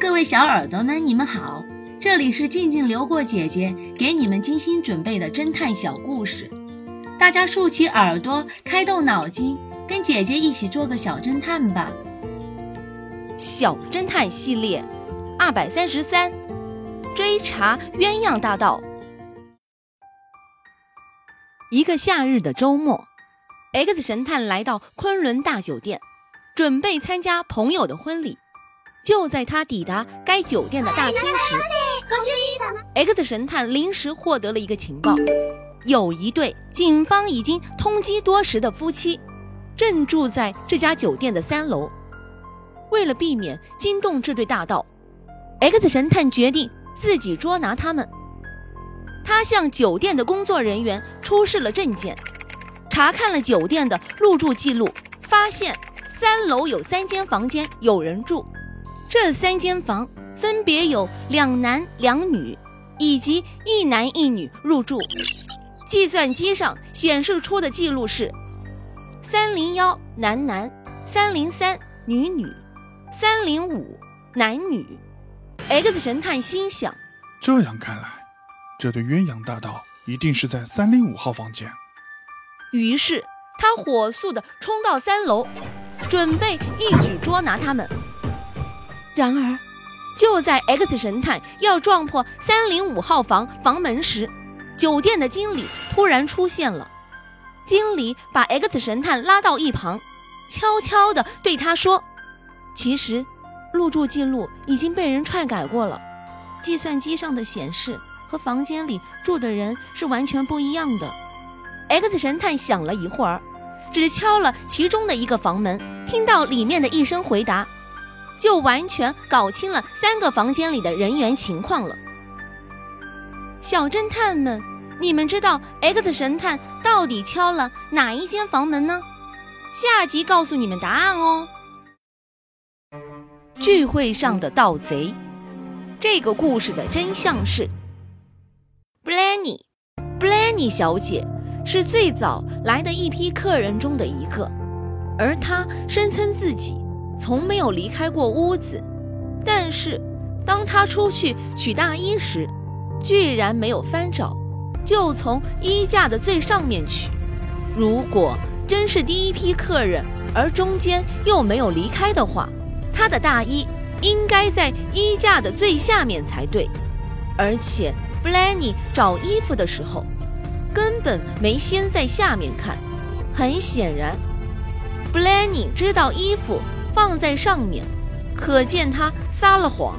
各位小耳朵们，你们好，这里是静静流过姐姐给你们精心准备的侦探小故事，大家竖起耳朵，开动脑筋，跟姐姐一起做个小侦探吧。小侦探系列二百三十三，追查鸳鸯大盗。一个夏日的周末，X 神探来到昆仑大酒店，准备参加朋友的婚礼。就在他抵达该酒店的大厅时，X 神探临时获得了一个情报：有一对警方已经通缉多时的夫妻，正住在这家酒店的三楼。为了避免惊动这对大盗，X 神探决定自己捉拿他们。他向酒店的工作人员出示了证件，查看了酒店的入住记录，发现三楼有三间房间有人住。这三间房分别有两男两女，以及一男一女入住。计算机上显示出的记录是：三零幺男男，三零三女女，三零五男女。X 神探心想：这样看来，这对鸳鸯大盗一定是在三零五号房间。于是他火速地冲到三楼，准备一举捉拿他们。然而，就在 X 神探要撞破三零五号房房门时，酒店的经理突然出现了。经理把 X 神探拉到一旁，悄悄地对他说：“其实，入住记录已经被人篡改过了，计算机上的显示和房间里住的人是完全不一样的。”X 神探想了一会儿，只敲了其中的一个房门，听到里面的一声回答。就完全搞清了三个房间里的人员情况了。小侦探们，你们知道 X 神探到底敲了哪一间房门呢？下集告诉你们答案哦。聚会上的盗贼，这个故事的真相是，Blanny，Blanny 小姐是最早来的一批客人中的一个，而她声称自己。从没有离开过屋子，但是当他出去取大衣时，居然没有翻找，就从衣架的最上面取。如果真是第一批客人，而中间又没有离开的话，他的大衣应该在衣架的最下面才对。而且布兰妮找衣服的时候，根本没先在下面看。很显然，布兰妮知道衣服。放在上面，可见他撒了谎。